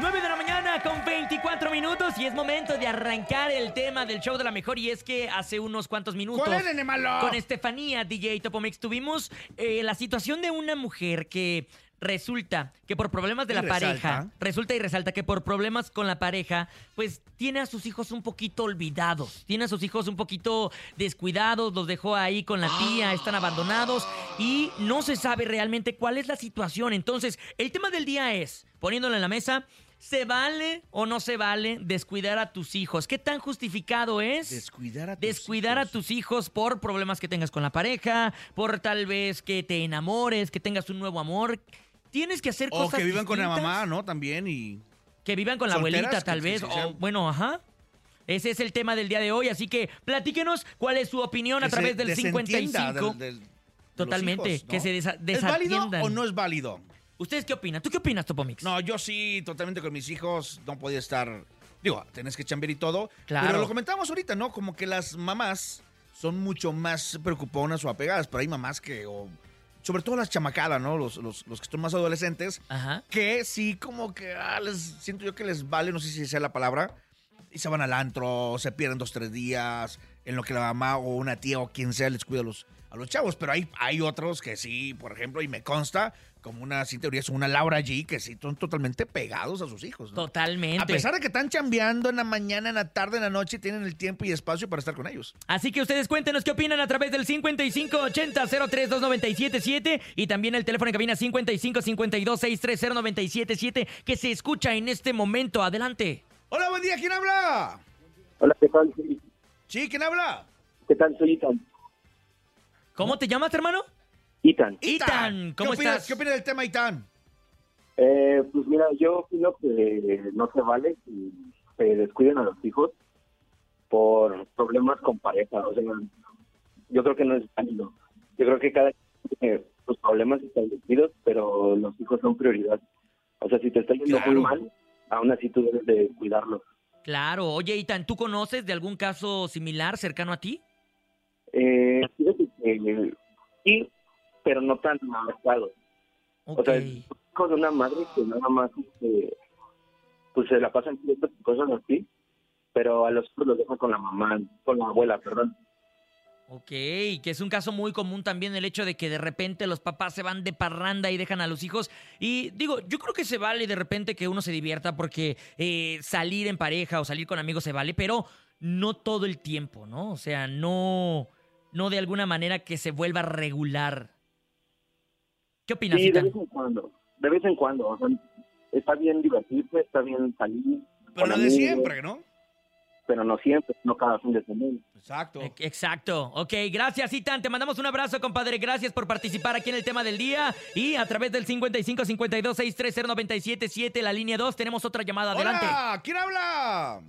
9 de la mañana con 24 minutos y es momento de arrancar el tema del show de la mejor y es que hace unos cuantos minutos con Estefanía DJ Topomix tuvimos eh, la situación de una mujer que resulta que por problemas de Y la resalta. pareja, resulta y resalta que por problemas con la pareja, pues tiene a sus hijos un poquito olvidados, tiene a sus hijos un poquito descuidados, los dejó ahí con la tía, están abandonados y no se sabe realmente cuál es la situación. Entonces, el tema del día es, poniéndolo en la mesa, ¿se vale o no se vale descuidar a tus hijos? ¿Qué tan justificado es? Descuidar a tus descuidar a hijos. tus hijos por problemas que tengas con la pareja, por tal vez que te enamores, que tengas un nuevo amor. Tienes que hacer O cosas que vivan con la mamá, ¿no? También y... Que vivan con la abuelita, tal vez. o, bueno, ajá. Ese es el tema del día de hoy, así que platíquenos cuál es su opinión a que través del desentienda 55. del- Totalmente, hijos, ¿no? que se desa- ¿Es válido o no es válido? ¿Ustedes qué opinan? ¿Tú qué opinas, Topomix? No, yo sí, totalmente con mis hijos, no podía estar... Digo, tenés que chambear y todo. Claro. Pero lo comentábamos ahorita, ¿no? Como que las mamás son mucho más preocuponas o apegadas, pero hay mamás que... o- sobre todo las chamacadas, ¿no? Los, los, los que son más adolescentes, Ajá. que sí, como que ah, les, siento yo que les vale, no sé si sea la palabra, y se van al antro, se pierden dos, tres días, en lo que la mamá o una tía o quien sea les cuida a los, a los chavos. Pero hay, hay otros que sí, por ejemplo, y me consta, como una, sin teoría, es una Laura G, que sí son totalmente pegados a sus hijos. ¿no? Totalmente. A pesar de que están chambeando en la mañana, en la tarde, en la noche, tienen el tiempo y espacio para estar con ellos. Así que ustedes cuéntenos qué opinan a través del 5580-032977 y también el teléfono en cabina 5552-630-977 que se escucha en este momento. Adelante. Hola, buen día, ¿quién habla? Hola, ¿qué tal? Soy- Sí, ¿quién habla? ¿Qué tal? Soy Itan. ¿Cómo te llamas, hermano? Itan. Itan, ¿cómo ¿Qué opinas, estás? ¿Qué opinas del tema, Itán? Eh, pues mira, yo opino que no se vale que se descuiden a los hijos por problemas con pareja. O sea, yo creo que no es válido. Yo creo que cada quien tiene sus problemas establecidos, pero los hijos son prioridad. O sea, si te está yendo Claro. muy mal, aún así tú debes de cuidarlos. Claro. Oye, Itan, ¿tú conoces de algún caso similar cercano a ti? Eh, sí, pero no tan marcado. Ok. O sea, es de una madre que nada más este, pues se la pasan cosas así, pero a los hijos los dejan con la mamá, con la abuela, perdón. Ok, que es un caso muy común también el hecho de que de repente los papás se van de parranda y dejan a los hijos. Y digo, yo creo que se vale de repente que uno se divierta porque eh, salir en pareja o salir con amigos se vale, pero no todo el tiempo, ¿no? O sea, no, no de alguna manera que se vuelva regular. ¿Qué opinas, Sí, de vez en cuando, de vez en cuando, o sea, está bien divertirse, está bien salir, Pero no de siempre, ¿no? Pero no siempre, no cada fin de semana. Exacto. E- Exacto. Ok, gracias, Itan. Te mandamos un abrazo, compadre. Gracias por participar aquí en el tema del día. Y a través del 55 52 630 977, la línea 2, tenemos otra llamada. Adelante. Hola, ¿quién habla?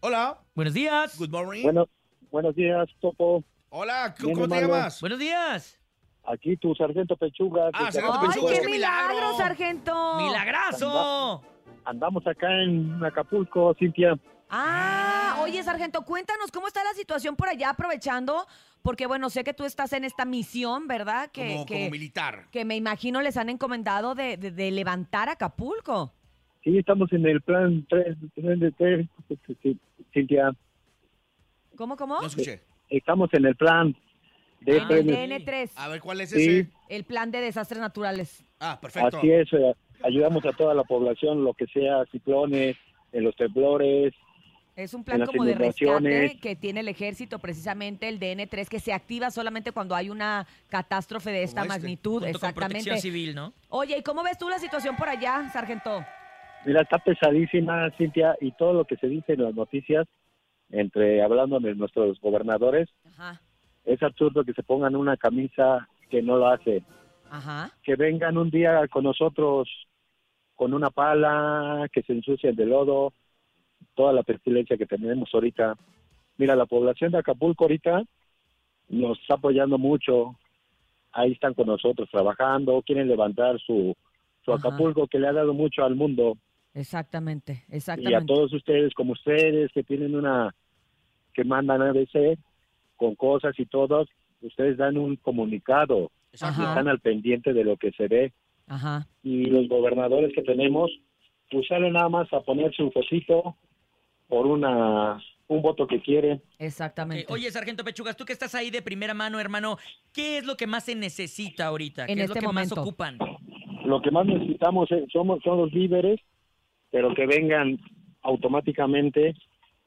Hola, Buenos días. good morning. Bueno, buenos días, Topo. Hola, ¿cómo, cómo te llamas? Buenos días. Aquí tu sargento Pechuga. Ah, sargento Pechuga. ¡Ay, ¡Qué qué milagro! milagro, sargento! ¡Milagrazo! Andamos acá en Acapulco, Cintia. Ah, oye, sargento, cuéntanos cómo está la situación por allá, aprovechando, porque bueno, sé que tú estás en esta misión, ¿verdad? Que, como, que, como militar. que me imagino les han encomendado de, de- de levantar Acapulco. Sí, estamos en el plan 3, de 3, Cintia. ¿Cómo, cómo? No escuché. Estamos en el plan de Ah, tres- de- DN3, A ver, ¿cuál es Sí. ese? el plan de desastres naturales. Ah, perfecto. Así es, ayudamos a toda la población, lo que sea, ciclones, en los temblores. Es un plan como de rescate que tiene el ejército, precisamente el DN3, que se activa solamente cuando hay una catástrofe de esta este, magnitud. Junto con Exactamente. protección civil, ¿no? Oye, ¿y cómo ves tú la situación por allá, sargento? Mira, está pesadísima, Cintia, y todo lo que se dice en las noticias, entre hablando de nuestros gobernadores, Ajá, es absurdo que se pongan una camisa que no lo hace. ajá. que vengan un día con nosotros con una pala, que se ensucien de lodo, toda la pestilencia que tenemos ahorita. Mira, la población de Acapulco ahorita nos está apoyando mucho, ahí están con nosotros trabajando, quieren levantar su, su Ajá. Acapulco que le ha dado mucho al mundo Exactamente, y a exactamente. todos ustedes como ustedes que tienen una, que mandan a veces con cosas y todos, ustedes dan un comunicado, Exacto. Ajá. están al pendiente de lo que se ve Ajá. y los gobernadores que tenemos, pues salen nada más a ponerse un focito por una un voto que quiere. Exactamente. Eh, oye, Sargento Pechugas, tú que estás ahí de primera mano, hermano, ¿qué es lo que más se necesita ahorita? ¿Qué En es lo este que momento. más ocupan? Lo que más necesitamos es- somos, son los víveres, pero que vengan automáticamente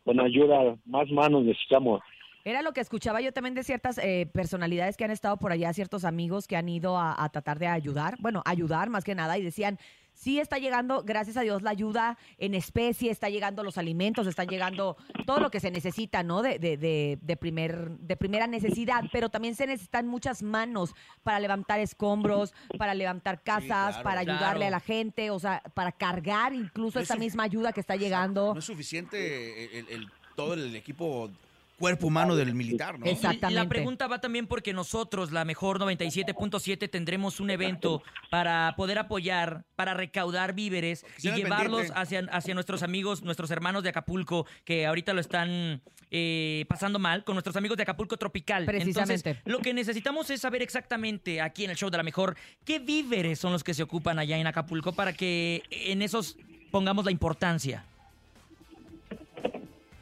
con ayuda, más manos necesitamos. Era lo que escuchaba yo también de ciertas eh, personalidades que han estado por allá, ciertos amigos que han ido a, a tratar de ayudar, bueno, ayudar más que nada, y decían, sí está llegando, gracias a Dios, la ayuda en especie, está llegando los alimentos, están llegando todo lo que se necesita, ¿no? De, de, de, de primer, de primera necesidad, pero también se necesitan muchas manos para levantar escombros, para levantar casas, claro. para ayudarle Claro. a la gente, o sea, para cargar incluso No esta es misma ayuda que está llegando. No es suficiente el, el- todo el equipo cuerpo humano del militar, ¿no? Y la Exactamente. pregunta va también porque nosotros, la mejor 97.7, tendremos un evento para poder apoyar, para recaudar víveres y llevarlos pendiente. hacia, hacia nuestros amigos, nuestros hermanos de Acapulco, que ahorita lo están eh, pasando mal, con nuestros amigos de Acapulco Tropical. Precisamente. Entonces, lo que necesitamos es saber exactamente aquí en el show de la mejor qué víveres son los que se ocupan allá en Acapulco para que en esos pongamos la importancia.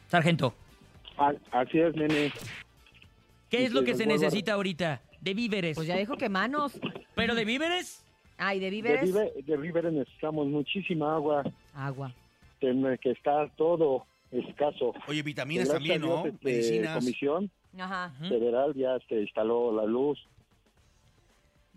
Sargento, Así es, nene. ¿qué es lo que que se necesita ahorita de víveres? Pues ya dijo que manos. ¿Pero de víveres? Ay, de De, víveres. vive- de víveres necesitamos muchísima agua, Agua. tiene que está todo escaso. Oye, vitaminas también, Dios, ¿no? este, Medicinas. Comisión Ajá. Federal ya se instaló la luz.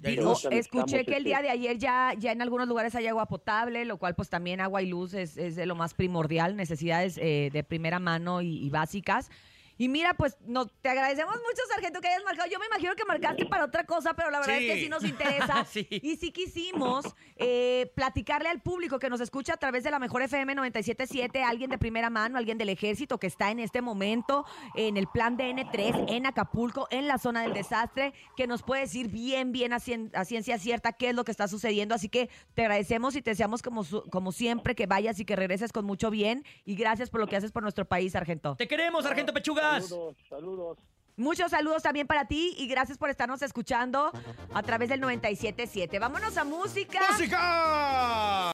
Escuché que el este, día de ayer ya, ya en algunos lugares hay agua potable, lo cual pues también agua y luz es, es de lo más primordial, necesidades eh, de primera mano y, y básicas. Y mira, pues no, te agradecemos mucho, Sargento, que hayas marcado. Yo me imagino que marcaste para otra cosa, pero la verdad es que Sí. nos interesa. Sí. Y sí quisimos eh, platicarle al público que nos escucha a través de la mejor FM 977, alguien de primera mano, alguien del ejército que está en este momento en el plan de N3 en Acapulco, en la zona del desastre, que nos puede decir bien, bien a, cien- a ciencia cierta qué es lo que está sucediendo. Así que te agradecemos y te deseamos como, como siempre que vayas y que regreses con mucho bien. Y gracias por lo que haces por nuestro país, Sargento. Te queremos, Sargento Saludos, saludos. Muchos saludos también para ti y gracias por estarnos escuchando a través del 977. Vámonos a música. ¡Música!